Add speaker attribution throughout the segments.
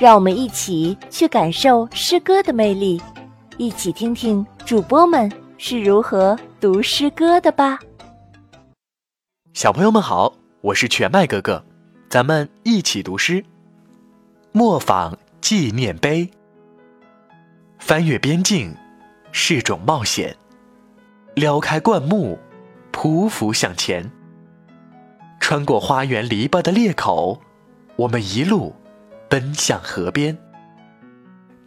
Speaker 1: 让我们一起去感受诗歌的魅力，一起听听主播们是如何读诗歌的吧。
Speaker 2: 小朋友们好，我是全麦哥哥，咱们一起读诗。磨坊纪念碑。翻越边境是种冒险，撩开灌木，匍匐向前。穿过花园篱笆的裂口。我们一路奔向河边，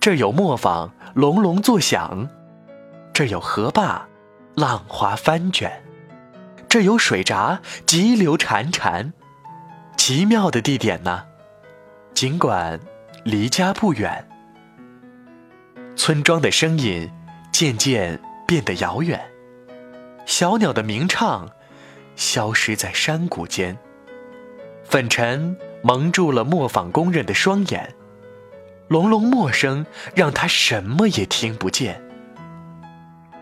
Speaker 2: 这有磨坊隆隆作响，这有河坝浪花翻卷，这有水闸急流潺潺。奇妙的地点呢，尽管离家不远，村庄的声音渐渐变得遥远，小鸟的鸣唱消失在山谷间，粉尘。蒙住了磨坊工人的双眼，隆隆磨声让他什么也听不见。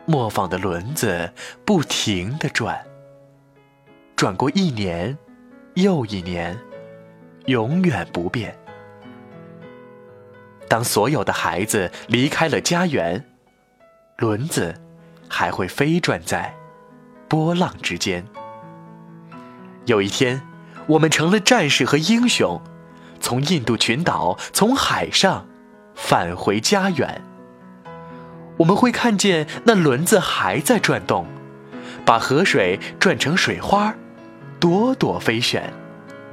Speaker 2: 磨坊的轮子不停地转，转过一年又一年，永远不变。当所有的孩子离开了家园，轮子还会飞转在波浪之间。有一天。我们成了战士和英雄，从印度群岛，从海上返回家园。我们会看见那轮子还在转动，把河水转成水花，朵朵飞旋。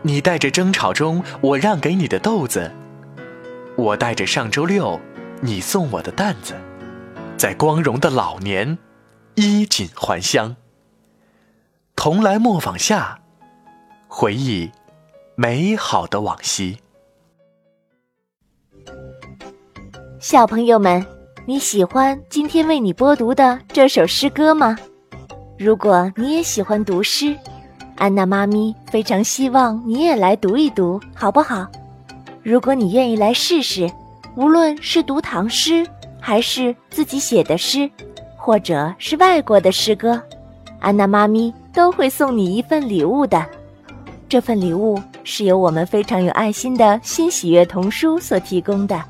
Speaker 2: 你带着争吵中我让给你的豆子，我带着上周六你送我的担子，在光荣的老年衣锦还乡。同来磨坊下。回忆美好的往昔。
Speaker 1: 小朋友们，你喜欢今天为你播读的这首诗歌吗？如果你也喜欢读诗，安娜妈咪非常希望你也来读一读，好不好？如果你愿意来试试，无论是读唐诗，还是自己写的诗，或者是外国的诗歌，安娜妈咪都会送你一份礼物的。这份礼物是由我们非常有爱心的新喜悦童书所提供的，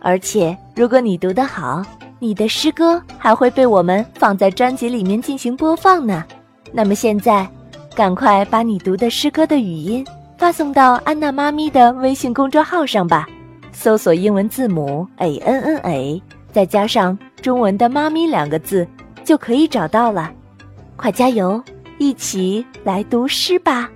Speaker 1: 而且如果你读得好，你的诗歌还会被我们放在专辑里面进行播放呢。那么现在，赶快把你读的诗歌的语音发送到安娜妈咪的微信公众号上吧，搜索英文字母 a n n a，再加上中文的“妈咪”两个字，就可以找到了。快加油，一起来读诗吧！